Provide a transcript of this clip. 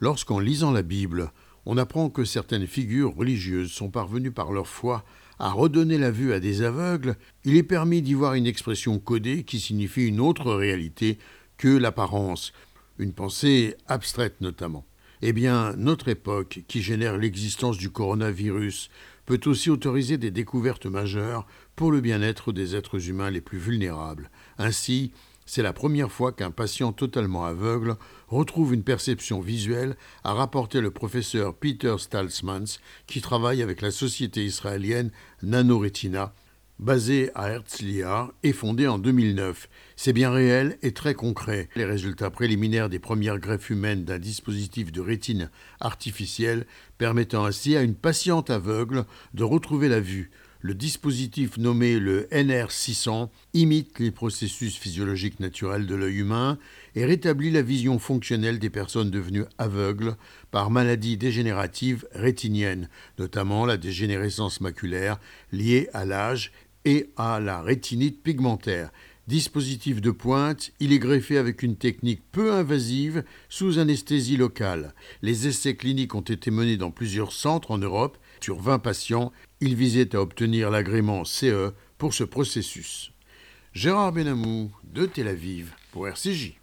Lorsqu'en lisant la Bible, on apprend que certaines figures religieuses sont parvenues par leur foi à redonner la vue à des aveugles, il est permis d'y voir une expression codée qui signifie une autre réalité que l'apparence, une pensée abstraite notamment. Eh bien, notre époque, qui génère l'existence du coronavirus, peut aussi autoriser des découvertes majeures pour le bien-être des êtres humains les plus vulnérables. Ainsi, c'est la première fois qu'un patient totalement aveugle retrouve une perception visuelle, a rapporté le professeur Peter Stalsmans, qui travaille avec la société israélienne Nanoretina, basée à Herzliya et fondée en 2009. C'est bien réel et très concret. Les résultats préliminaires des premières greffes humaines d'un dispositif de rétine artificielle permettant ainsi à une patiente aveugle de retrouver la vue. Le dispositif nommé le NR600 imite les processus physiologiques naturels de l'œil humain et rétablit la vision fonctionnelle des personnes devenues aveugles par maladies dégénératives rétiniennes, notamment la dégénérescence maculaire liée à l'âge et à la rétinite pigmentaire. Dispositif de pointe, il est greffé avec une technique peu invasive sous anesthésie locale. Les essais cliniques ont été menés dans plusieurs centres en Europe. Sur 20 patients, ils visaient à obtenir l'agrément CE pour ce processus. Gérard Benamou de Tel Aviv pour RCJ.